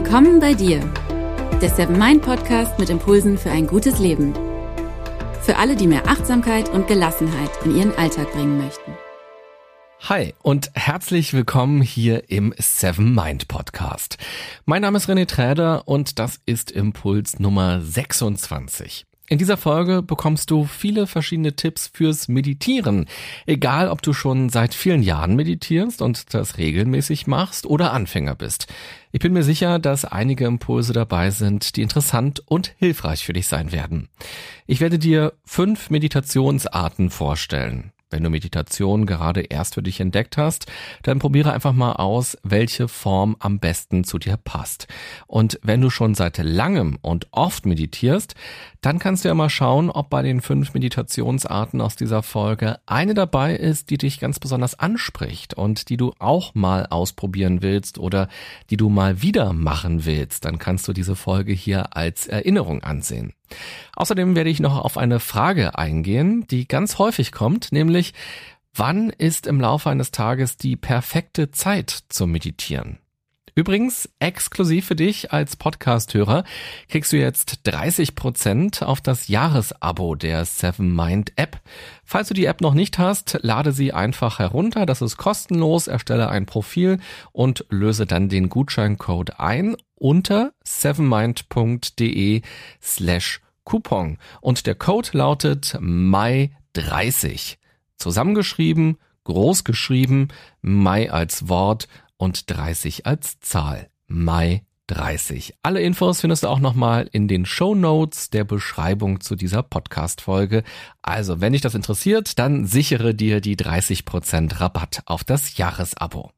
Willkommen bei dir, der Seven Mind Podcast mit Impulsen für ein gutes Leben. Für alle, die mehr Achtsamkeit und Gelassenheit in ihren Alltag bringen möchten. Hi und herzlich willkommen hier im Seven Mind Podcast. Mein Name ist René Träder und das ist Impuls Nummer 26. In dieser Folge bekommst du viele verschiedene Tipps fürs Meditieren. Egal, ob du schon seit vielen Jahren meditierst und das regelmäßig machst oder Anfänger bist. Ich bin mir sicher, dass einige Impulse dabei sind, die interessant und hilfreich für dich sein werden. Ich werde dir fünf Meditationsarten vorstellen. Wenn du Meditation gerade erst für dich entdeckt hast, dann probiere einfach mal aus, welche Form am besten zu dir passt. Und wenn du schon seit langem und oft meditierst, dann kannst du ja mal schauen, ob bei den fünf Meditationsarten aus dieser Folge eine dabei ist, die dich ganz besonders anspricht und die du auch mal ausprobieren willst oder die du mal wieder machen willst. Dann kannst du diese Folge hier als Erinnerung ansehen. Außerdem werde ich noch auf eine Frage eingehen, die ganz häufig kommt, nämlich wann ist im Laufe eines Tages die perfekte Zeit zum Meditieren? Übrigens, exklusiv für dich als Podcast-Hörer kriegst du jetzt 30% auf das Jahresabo der Seven Mind App. Falls du die App noch nicht hast, lade sie einfach herunter. Das ist kostenlos. Erstelle ein Profil und löse dann den Gutscheincode ein unter sevenmind.de slash Coupon. Und der Code lautet Mai30. Zusammengeschrieben, groß geschrieben, Mai als Wort und 30 als Zahl. Mai 30. Alle Infos findest du auch nochmal in den Show Notes der Beschreibung zu dieser Podcast-Folge. Also, wenn dich das interessiert, dann sichere dir die 30% Rabatt auf das Jahresabo.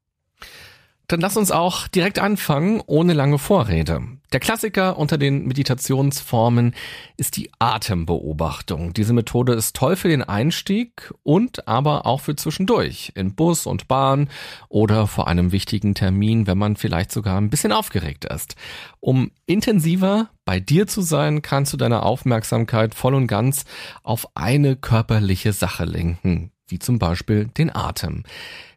Dann lass uns auch direkt anfangen, ohne lange Vorrede. Der Klassiker unter den Meditationsformen ist die Atembeobachtung. Diese Methode ist toll für den Einstieg und aber auch für zwischendurch, in Bus und Bahn oder vor einem wichtigen Termin, wenn man vielleicht sogar ein bisschen aufgeregt ist. Um intensiver bei dir zu sein, kannst du deine Aufmerksamkeit voll und ganz auf eine körperliche Sache lenken wie zum Beispiel den Atem.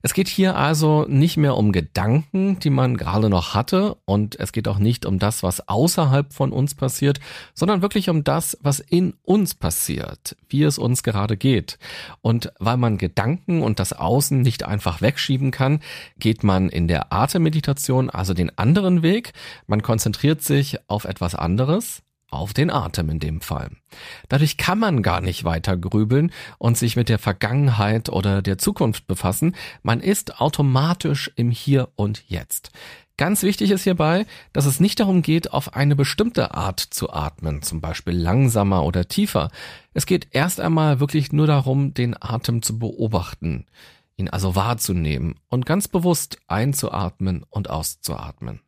Es geht hier also nicht mehr um Gedanken, die man gerade noch hatte, und es geht auch nicht um das, was außerhalb von uns passiert, sondern wirklich um das, was in uns passiert, wie es uns gerade geht. Und weil man Gedanken und das Außen nicht einfach wegschieben kann, geht man in der Atemmeditation also den anderen Weg. Man konzentriert sich auf etwas anderes, auf den Atem in dem Fall. Dadurch kann man gar nicht weiter grübeln und sich mit der Vergangenheit oder der Zukunft befassen. Man ist automatisch im Hier und Jetzt. Ganz wichtig ist hierbei, dass es nicht darum geht, auf eine bestimmte Art zu atmen, zum Beispiel langsamer oder tiefer. Es geht erst einmal wirklich nur darum, den Atem zu beobachten, ihn also wahrzunehmen und ganz bewusst einzuatmen und auszuatmen.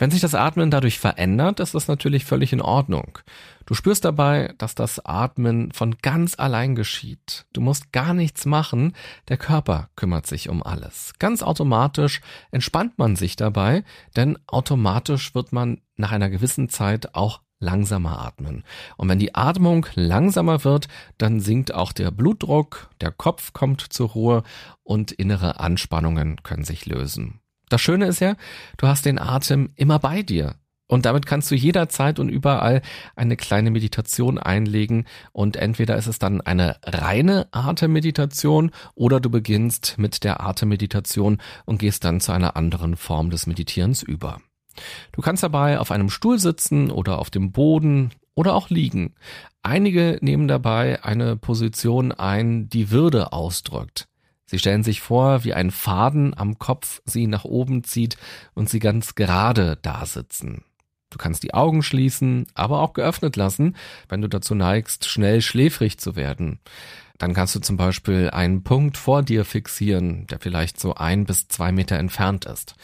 Wenn sich das Atmen dadurch verändert, ist das natürlich völlig in Ordnung. Du spürst dabei, dass das Atmen von ganz allein geschieht. Du musst gar nichts machen, der Körper kümmert sich um alles. Ganz automatisch entspannt man sich dabei, denn automatisch wird man nach einer gewissen Zeit auch langsamer atmen. Und wenn die Atmung langsamer wird, dann sinkt auch der Blutdruck, der Kopf kommt zur Ruhe und innere Anspannungen können sich lösen. Das Schöne ist ja, du hast den Atem immer bei dir. Und damit kannst du jederzeit und überall eine kleine Meditation einlegen und entweder ist es dann eine reine Atemmeditation oder du beginnst mit der Atemmeditation und gehst dann zu einer anderen Form des Meditierens über. Du kannst dabei auf einem Stuhl sitzen oder auf dem Boden oder auch liegen. Einige nehmen dabei eine Position ein, die Würde ausdrückt. Sie stellen sich vor, wie ein Faden am Kopf sie nach oben zieht und sie ganz gerade da sitzen. Du kannst die Augen schließen, aber auch geöffnet lassen, wenn du dazu neigst, schnell schläfrig zu werden. Dann kannst du zum Beispiel einen Punkt vor dir fixieren, der vielleicht so ein bis zwei Meter entfernt ist.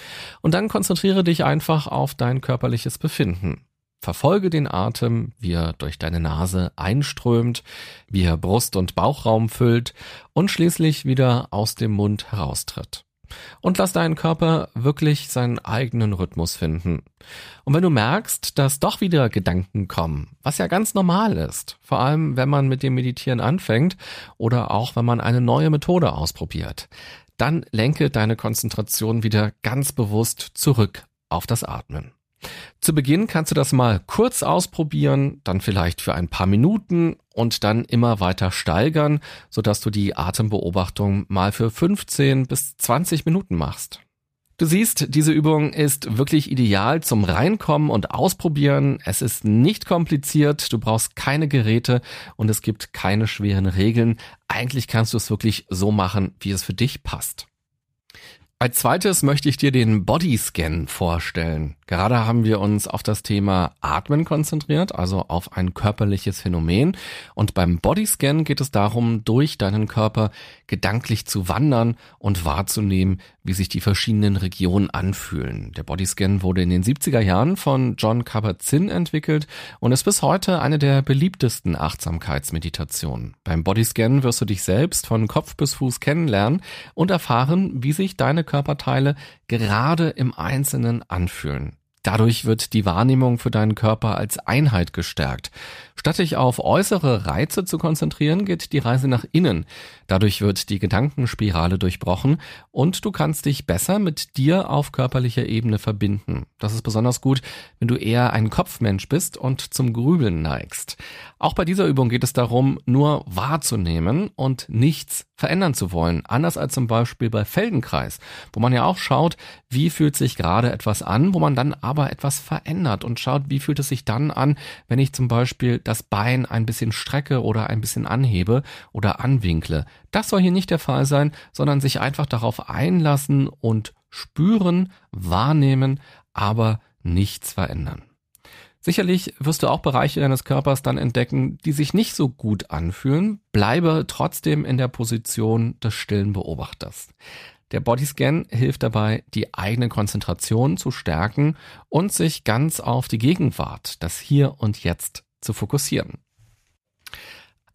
Und dann konzentriere dich einfach auf dein körperliches Befinden. Verfolge den Atem, wie er durch deine Nase einströmt, wie er Brust- und Bauchraum füllt und schließlich wieder aus dem Mund heraustritt. Und lass deinen Körper wirklich seinen eigenen Rhythmus finden. Und wenn du merkst, dass doch wieder Gedanken kommen, was ja ganz normal ist, vor allem wenn man mit dem Meditieren anfängt oder auch wenn man eine neue Methode ausprobiert, dann lenke deine Konzentration wieder ganz bewusst zurück auf das Atmen. Zu Beginn kannst du das mal kurz ausprobieren, dann vielleicht für ein paar Minuten und dann immer weiter steigern, sodass du die Atembeobachtung mal für 15 bis 20 Minuten machst. Du siehst, diese Übung ist wirklich ideal zum Reinkommen und Ausprobieren. Es ist nicht kompliziert, du brauchst keine Geräte und es gibt keine schweren Regeln. Eigentlich kannst du es wirklich so machen, wie es für dich passt. Als zweites möchte ich dir den Bodyscan vorstellen. Gerade haben wir uns auf das Thema Atmen konzentriert, also auf ein körperliches Phänomen. Und beim Bodyscan geht es darum, durch deinen Körper gedanklich zu wandern und wahrzunehmen, wie sich die verschiedenen Regionen anfühlen. Der Bodyscan wurde in den 70er Jahren von John Kabat-Zinn entwickelt und ist bis heute eine der beliebtesten Achtsamkeitsmeditationen. Beim Bodyscan wirst du dich selbst von Kopf bis Fuß kennenlernen und erfahren, wie sich deine Körperteile gerade im Einzelnen anfühlen. Dadurch wird die Wahrnehmung für deinen Körper als Einheit gestärkt. Statt dich auf äußere Reize zu konzentrieren, geht die Reise nach innen. Dadurch wird die Gedankenspirale durchbrochen und du kannst dich besser mit dir auf körperlicher Ebene verbinden. Das ist besonders gut, wenn du eher ein Kopfmensch bist und zum Grübeln neigst. Auch bei dieser Übung geht es darum, nur wahrzunehmen und nichts verändern zu wollen. Anders als zum Beispiel bei Feldenkreis, wo man ja auch schaut, wie fühlt sich gerade etwas an, wo man dann aber etwas verändert und schaut, wie fühlt es sich dann an, wenn ich zum Beispiel das Bein ein bisschen strecke oder ein bisschen anhebe oder anwinkle. Das soll hier nicht der Fall sein, sondern sich einfach darauf einlassen und spüren, wahrnehmen, aber nichts verändern. Sicherlich wirst du auch Bereiche deines Körpers dann entdecken, die sich nicht so gut anfühlen. Bleibe trotzdem in der Position des stillen Beobachters. Der Bodyscan hilft dabei, die eigene Konzentration zu stärken und sich ganz auf die Gegenwart, das Hier und Jetzt zu fokussieren.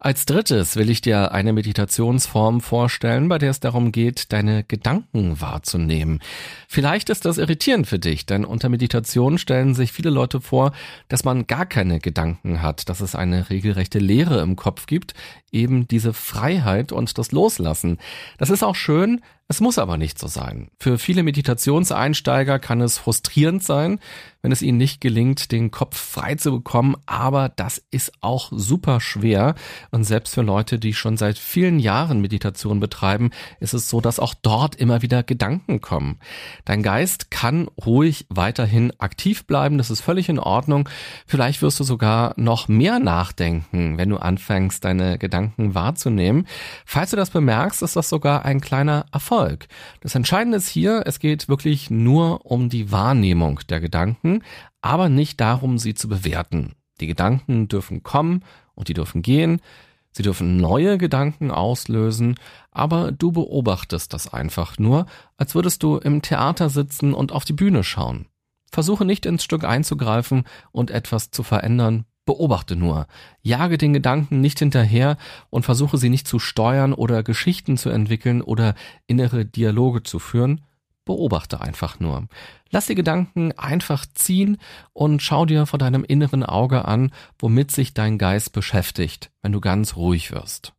Als drittes will ich dir eine Meditationsform vorstellen, bei der es darum geht, deine Gedanken wahrzunehmen. Vielleicht ist das irritierend für dich, denn unter Meditation stellen sich viele Leute vor, dass man gar keine Gedanken hat, dass es eine regelrechte Leere im Kopf gibt, eben diese Freiheit und das Loslassen. Das ist auch schön, es muss aber nicht so sein. Für viele Meditationseinsteiger kann es frustrierend sein, wenn es ihnen nicht gelingt, den Kopf frei zu bekommen, aber das ist auch super schwer. Und selbst für Leute, die schon seit vielen Jahren Meditation betreiben, ist es so, dass auch dort immer wieder Gedanken kommen. Dein Geist kann ruhig weiterhin aktiv bleiben, das ist völlig in Ordnung. Vielleicht wirst du sogar noch mehr nachdenken, wenn du anfängst, deine Gedanken wahrzunehmen. Falls du das bemerkst, ist das sogar ein kleiner Erfolg. Das Entscheidende ist hier, es geht wirklich nur um die Wahrnehmung der Gedanken Gedanken, aber nicht darum, sie zu bewerten. Die Gedanken dürfen kommen und die dürfen gehen. Sie dürfen neue Gedanken auslösen, aber du beobachtest das einfach nur, als würdest du im Theater sitzen und auf die Bühne schauen. Versuche nicht ins Stück einzugreifen und etwas zu verändern, beobachte nur. Jage den Gedanken nicht hinterher und versuche sie nicht zu steuern oder Geschichten zu entwickeln oder innere Dialoge zu führen, Beobachte einfach nur. Lass die Gedanken einfach ziehen und schau dir vor deinem inneren Auge an, womit sich dein Geist beschäftigt, wenn du ganz ruhig wirst.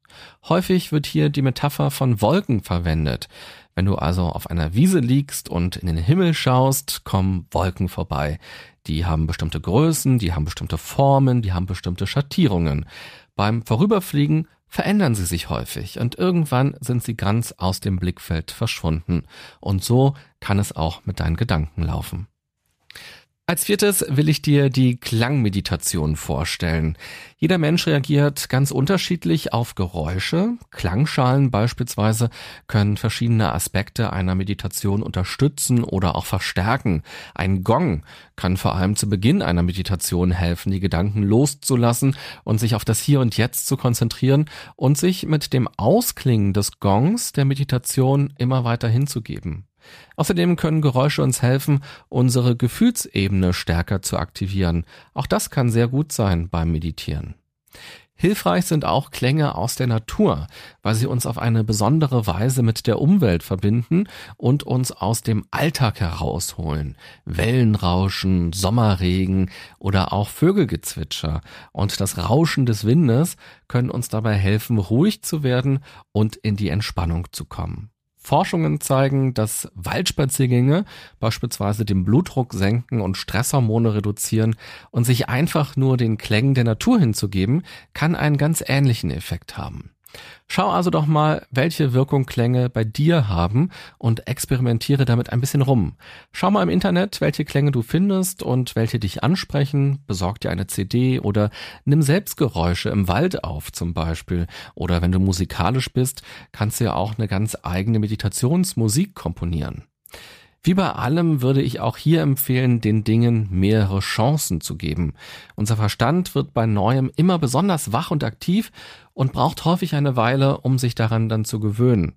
Häufig wird hier die Metapher von Wolken verwendet. Wenn du also auf einer Wiese liegst und in den Himmel schaust, kommen Wolken vorbei. Die haben bestimmte Größen, die haben bestimmte Formen, die haben bestimmte Schattierungen. Beim Vorüberfliegen verändern sie sich häufig und irgendwann sind sie ganz aus dem Blickfeld verschwunden. Und so kann es auch mit deinen Gedanken laufen. Als viertes will ich dir die Klangmeditation vorstellen. Jeder Mensch reagiert ganz unterschiedlich auf Geräusche. Klangschalen beispielsweise können verschiedene Aspekte einer Meditation unterstützen oder auch verstärken. Ein Gong kann vor allem zu Beginn einer Meditation helfen, die Gedanken loszulassen und sich auf das Hier und Jetzt zu konzentrieren und sich mit dem Ausklingen des Gongs der Meditation immer weiter hinzugeben. Außerdem können Geräusche uns helfen, unsere Gefühlsebene stärker zu aktivieren. Auch das kann sehr gut sein beim Meditieren. Hilfreich sind auch Klänge aus der Natur, weil sie uns auf eine besondere Weise mit der Umwelt verbinden und uns aus dem Alltag herausholen. Wellenrauschen, Sommerregen oder auch Vögelgezwitscher und das Rauschen des Windes können uns dabei helfen, ruhig zu werden und in die Entspannung zu kommen. Forschungen zeigen, dass Waldspaziergänge beispielsweise den Blutdruck senken und Stresshormone reduzieren und sich einfach nur den Klängen der Natur hinzugeben, kann einen ganz ähnlichen Effekt haben. Schau also doch mal, welche Wirkung Klänge bei dir haben und experimentiere damit ein bisschen rum. Schau mal im Internet, welche Klänge du findest und welche dich ansprechen. Besorg dir eine CD oder nimm selbst Geräusche im Wald auf zum Beispiel. Oder wenn du musikalisch bist, kannst du ja auch eine ganz eigene Meditationsmusik komponieren. Wie bei allem würde ich auch hier empfehlen, den Dingen mehrere Chancen zu geben. Unser Verstand wird bei Neuem immer besonders wach und aktiv und braucht häufig eine Weile, um sich daran dann zu gewöhnen.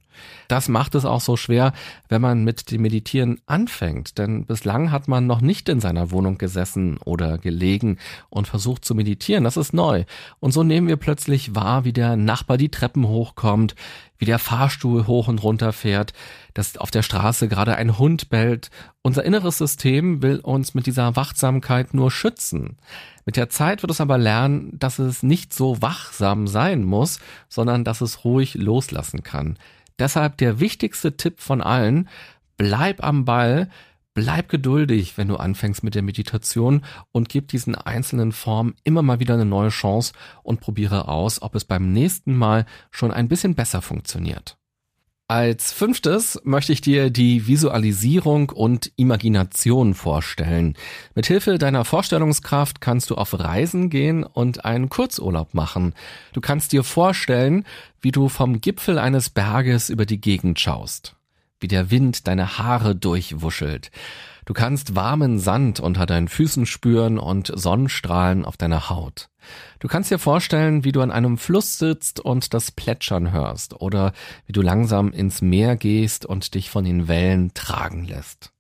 Das macht es auch so schwer, wenn man mit dem Meditieren anfängt, denn bislang hat man noch nicht in seiner Wohnung gesessen oder gelegen und versucht zu meditieren. Das ist neu. Und so nehmen wir plötzlich wahr, wie der Nachbar die Treppen hochkommt, wie der Fahrstuhl hoch und runter fährt, dass auf der Straße gerade ein Hund bellt. Unser inneres System will uns mit dieser Wachsamkeit nur schützen. Mit der Zeit wird es aber lernen, dass es nicht so wachsam sein muss, sondern dass es ruhig loslassen kann. Deshalb der wichtigste Tipp von allen, bleib am Ball, bleib geduldig, wenn du anfängst mit der Meditation und gib diesen einzelnen Formen immer mal wieder eine neue Chance und probiere aus, ob es beim nächsten Mal schon ein bisschen besser funktioniert. Als fünftes möchte ich dir die Visualisierung und Imagination vorstellen. Mithilfe deiner Vorstellungskraft kannst du auf Reisen gehen und einen Kurzurlaub machen. Du kannst dir vorstellen, wie du vom Gipfel eines Berges über die Gegend schaust, wie der Wind deine Haare durchwuschelt. Du kannst warmen Sand unter deinen Füßen spüren und Sonnenstrahlen auf deiner Haut. Du kannst dir vorstellen, wie du an einem Fluss sitzt und das Plätschern hörst oder wie du langsam ins Meer gehst und dich von den Wellen tragen lässt.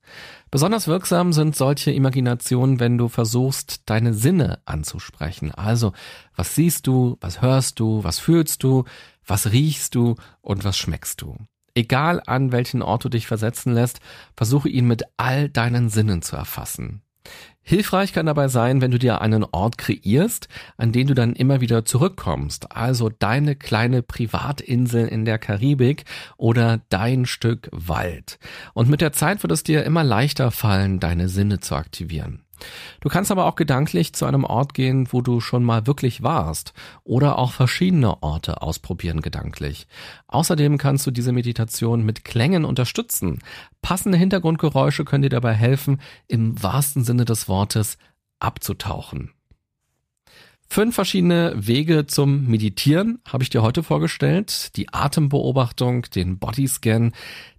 Besonders wirksam sind solche Imaginationen, wenn du versuchst, deine Sinne anzusprechen. Also, was siehst du, was hörst du, was fühlst du, was riechst du und was schmeckst du. Egal an welchen Ort du dich versetzen lässt, versuche ihn mit all deinen Sinnen zu erfassen. Hilfreich kann dabei sein, wenn du dir einen Ort kreierst, an den du dann immer wieder zurückkommst. Also deine kleine Privatinsel in der Karibik oder dein Stück Wald. Und mit der Zeit wird es dir immer leichter fallen, deine Sinne zu aktivieren. Du kannst aber auch gedanklich zu einem Ort gehen, wo du schon mal wirklich warst oder auch verschiedene Orte ausprobieren gedanklich. Außerdem kannst du diese Meditation mit Klängen unterstützen. Passende Hintergrundgeräusche können dir dabei helfen, im wahrsten Sinne des Wortes abzutauchen. Fünf verschiedene Wege zum Meditieren habe ich dir heute vorgestellt. Die Atembeobachtung, den Bodyscan,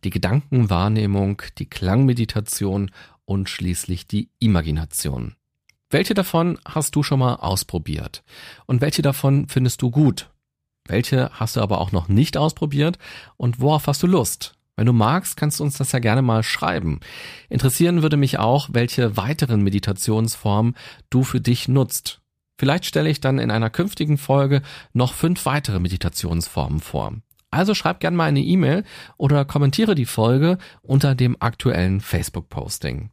die Gedankenwahrnehmung, die Klangmeditation und schließlich die Imagination. Welche davon hast du schon mal ausprobiert? Und welche davon findest du gut? Welche hast du aber auch noch nicht ausprobiert? Und worauf hast du Lust? Wenn du magst, kannst du uns das ja gerne mal schreiben. Interessieren würde mich auch, welche weiteren Meditationsformen du für dich nutzt. Vielleicht stelle ich dann in einer künftigen Folge noch fünf weitere Meditationsformen vor. Also schreib gerne mal eine E-Mail oder kommentiere die Folge unter dem aktuellen Facebook-Posting.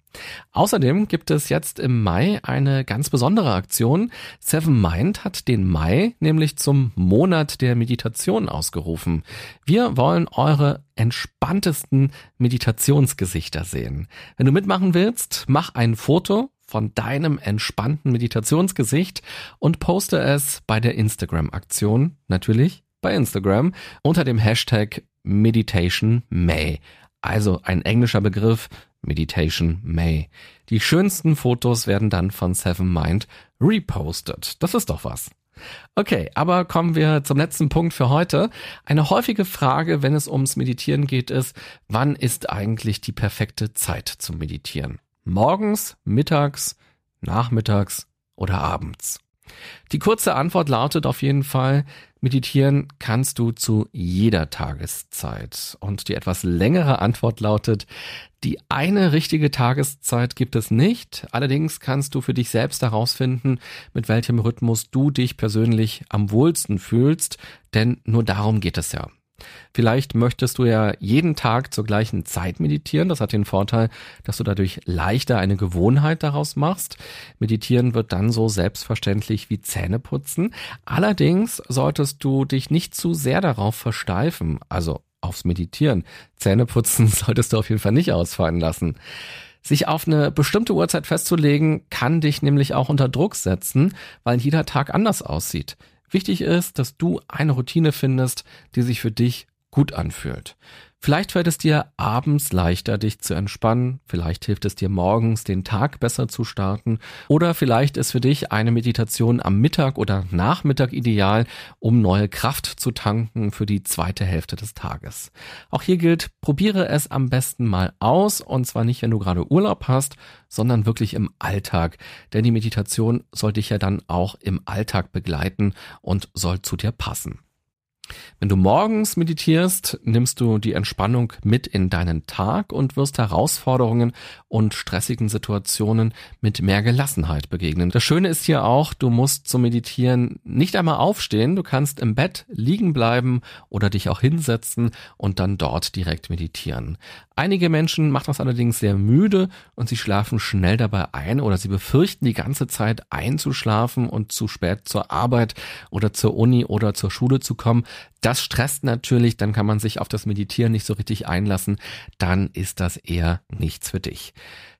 Außerdem gibt es jetzt im Mai eine ganz besondere Aktion. Seven Mind hat den Mai nämlich zum Monat der Meditation ausgerufen. Wir wollen eure entspanntesten Meditationsgesichter sehen. Wenn du mitmachen willst, mach ein Foto von deinem entspannten Meditationsgesicht und poste es bei der Instagram-Aktion natürlich bei Instagram unter dem Hashtag Meditation May. Also ein englischer Begriff Meditation May. Die schönsten Fotos werden dann von Seven Mind repostet. Das ist doch was. Okay, aber kommen wir zum letzten Punkt für heute. Eine häufige Frage, wenn es ums Meditieren geht, ist, wann ist eigentlich die perfekte Zeit zum Meditieren? Morgens, mittags, nachmittags oder abends? Die kurze Antwort lautet auf jeden Fall, meditieren kannst du zu jeder Tageszeit. Und die etwas längere Antwort lautet, die eine richtige Tageszeit gibt es nicht. Allerdings kannst du für dich selbst herausfinden, mit welchem Rhythmus du dich persönlich am wohlsten fühlst, denn nur darum geht es ja. Vielleicht möchtest du ja jeden Tag zur gleichen Zeit meditieren. Das hat den Vorteil, dass du dadurch leichter eine Gewohnheit daraus machst. Meditieren wird dann so selbstverständlich wie Zähneputzen. Allerdings solltest du dich nicht zu sehr darauf versteifen. Also aufs Meditieren. Zähneputzen solltest du auf jeden Fall nicht ausfallen lassen. Sich auf eine bestimmte Uhrzeit festzulegen, kann dich nämlich auch unter Druck setzen, weil jeder Tag anders aussieht. Wichtig ist, dass du eine Routine findest, die sich für dich gut anfühlt. Vielleicht fällt es dir abends leichter, dich zu entspannen, vielleicht hilft es dir morgens, den Tag besser zu starten oder vielleicht ist für dich eine Meditation am Mittag oder Nachmittag ideal, um neue Kraft zu tanken für die zweite Hälfte des Tages. Auch hier gilt, probiere es am besten mal aus und zwar nicht, wenn du gerade Urlaub hast, sondern wirklich im Alltag, denn die Meditation soll dich ja dann auch im Alltag begleiten und soll zu dir passen. Wenn du morgens meditierst, nimmst du die Entspannung mit in deinen Tag und wirst Herausforderungen und stressigen Situationen mit mehr Gelassenheit begegnen. Das Schöne ist hier auch, du musst zum Meditieren nicht einmal aufstehen, du kannst im Bett liegen bleiben oder dich auch hinsetzen und dann dort direkt meditieren. Einige Menschen macht das allerdings sehr müde und sie schlafen schnell dabei ein oder sie befürchten die ganze Zeit einzuschlafen und zu spät zur Arbeit oder zur Uni oder zur Schule zu kommen. Das stresst natürlich, dann kann man sich auf das Meditieren nicht so richtig einlassen, dann ist das eher nichts für dich.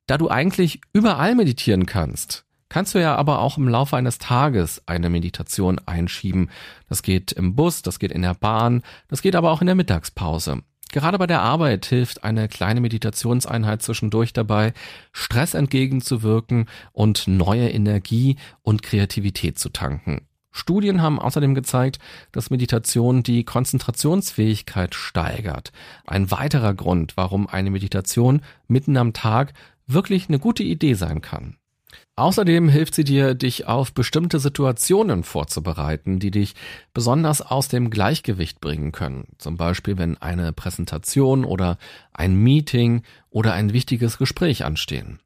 Da du eigentlich überall meditieren kannst, kannst du ja aber auch im Laufe eines Tages eine Meditation einschieben. Das geht im Bus, das geht in der Bahn, das geht aber auch in der Mittagspause. Gerade bei der Arbeit hilft eine kleine Meditationseinheit zwischendurch dabei, Stress entgegenzuwirken und neue Energie und Kreativität zu tanken. Studien haben außerdem gezeigt, dass Meditation die Konzentrationsfähigkeit steigert. Ein weiterer Grund, warum eine Meditation mitten am Tag wirklich eine gute Idee sein kann. Außerdem hilft sie dir, dich auf bestimmte Situationen vorzubereiten, die dich besonders aus dem Gleichgewicht bringen können. Zum Beispiel, wenn eine Präsentation oder ein Meeting oder ein wichtiges Gespräch anstehen.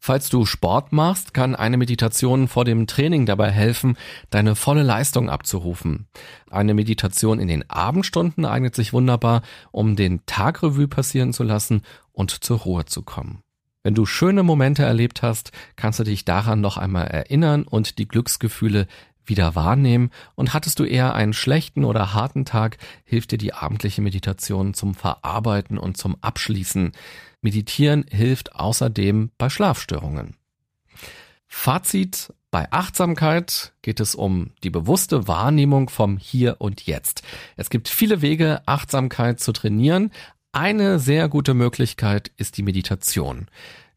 Falls du Sport machst, kann eine Meditation vor dem Training dabei helfen, deine volle Leistung abzurufen. Eine Meditation in den Abendstunden eignet sich wunderbar, um den Tagrevue passieren zu lassen und zur Ruhe zu kommen. Wenn du schöne Momente erlebt hast, kannst du dich daran noch einmal erinnern und die Glücksgefühle wieder wahrnehmen und hattest du eher einen schlechten oder harten Tag, hilft dir die abendliche Meditation zum Verarbeiten und zum Abschließen. Meditieren hilft außerdem bei Schlafstörungen. Fazit bei Achtsamkeit geht es um die bewusste Wahrnehmung vom Hier und Jetzt. Es gibt viele Wege, Achtsamkeit zu trainieren. Eine sehr gute Möglichkeit ist die Meditation.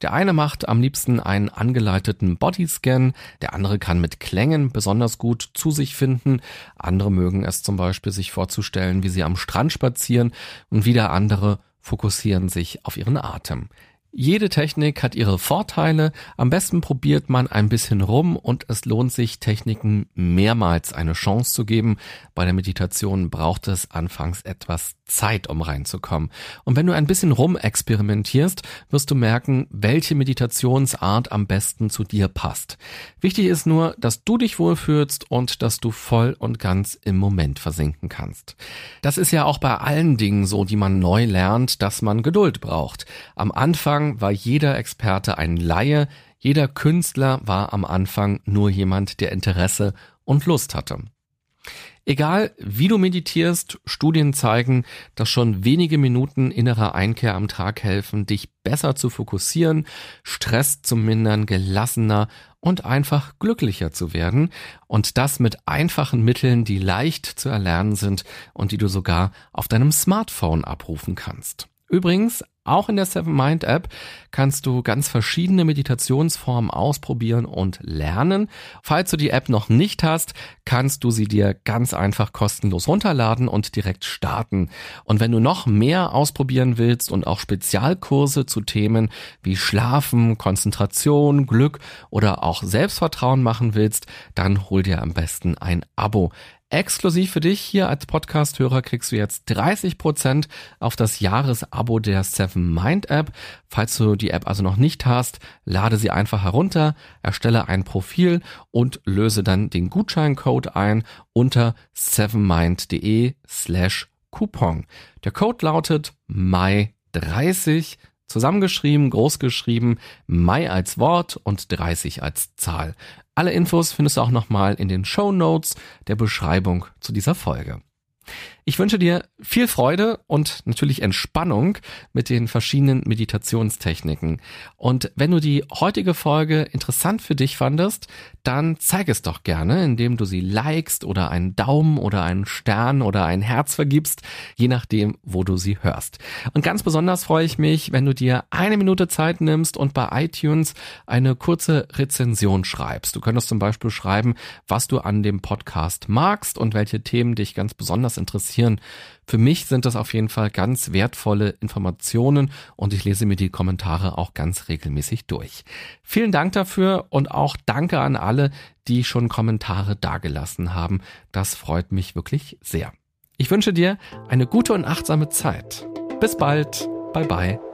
Der eine macht am liebsten einen angeleiteten Bodyscan, der andere kann mit Klängen besonders gut zu sich finden, andere mögen es zum Beispiel sich vorzustellen, wie sie am Strand spazieren und wieder andere fokussieren sich auf ihren Atem. Jede Technik hat ihre Vorteile. Am besten probiert man ein bisschen rum und es lohnt sich, Techniken mehrmals eine Chance zu geben. Bei der Meditation braucht es anfangs etwas Zeit, um reinzukommen. Und wenn du ein bisschen rum experimentierst, wirst du merken, welche Meditationsart am besten zu dir passt. Wichtig ist nur, dass du dich wohlfühlst und dass du voll und ganz im Moment versinken kannst. Das ist ja auch bei allen Dingen so, die man neu lernt, dass man Geduld braucht. Am Anfang war jeder Experte ein Laie, jeder Künstler war am Anfang nur jemand, der Interesse und Lust hatte. Egal wie du meditierst, Studien zeigen, dass schon wenige Minuten innerer Einkehr am Tag helfen, dich besser zu fokussieren, Stress zu mindern, gelassener und einfach glücklicher zu werden. Und das mit einfachen Mitteln, die leicht zu erlernen sind und die du sogar auf deinem Smartphone abrufen kannst. Übrigens, auch in der Seven Mind App kannst du ganz verschiedene Meditationsformen ausprobieren und lernen. Falls du die App noch nicht hast, kannst du sie dir ganz einfach kostenlos runterladen und direkt starten. Und wenn du noch mehr ausprobieren willst und auch Spezialkurse zu Themen wie Schlafen, Konzentration, Glück oder auch Selbstvertrauen machen willst, dann hol dir am besten ein Abo. Exklusiv für dich hier als Podcast-Hörer kriegst du jetzt 30% auf das Jahresabo der Seven Mind App. Falls du die App also noch nicht hast, lade sie einfach herunter, erstelle ein Profil und löse dann den Gutscheincode ein unter sevenmind.de slash Coupon. Der Code lautet Mai30 zusammengeschrieben, großgeschrieben, Mai als Wort und 30 als Zahl. Alle Infos findest du auch nochmal in den Show Notes der Beschreibung zu dieser Folge. Ich wünsche dir viel Freude und natürlich Entspannung mit den verschiedenen Meditationstechniken. Und wenn du die heutige Folge interessant für dich fandest, dann zeig es doch gerne, indem du sie likest oder einen Daumen oder einen Stern oder ein Herz vergibst, je nachdem, wo du sie hörst. Und ganz besonders freue ich mich, wenn du dir eine Minute Zeit nimmst und bei iTunes eine kurze Rezension schreibst. Du könntest zum Beispiel schreiben, was du an dem Podcast magst und welche Themen dich ganz besonders interessieren. Für mich sind das auf jeden Fall ganz wertvolle Informationen und ich lese mir die Kommentare auch ganz regelmäßig durch. Vielen Dank dafür und auch danke an alle, die schon Kommentare dagelassen haben. Das freut mich wirklich sehr. Ich wünsche dir eine gute und achtsame Zeit. Bis bald. Bye bye.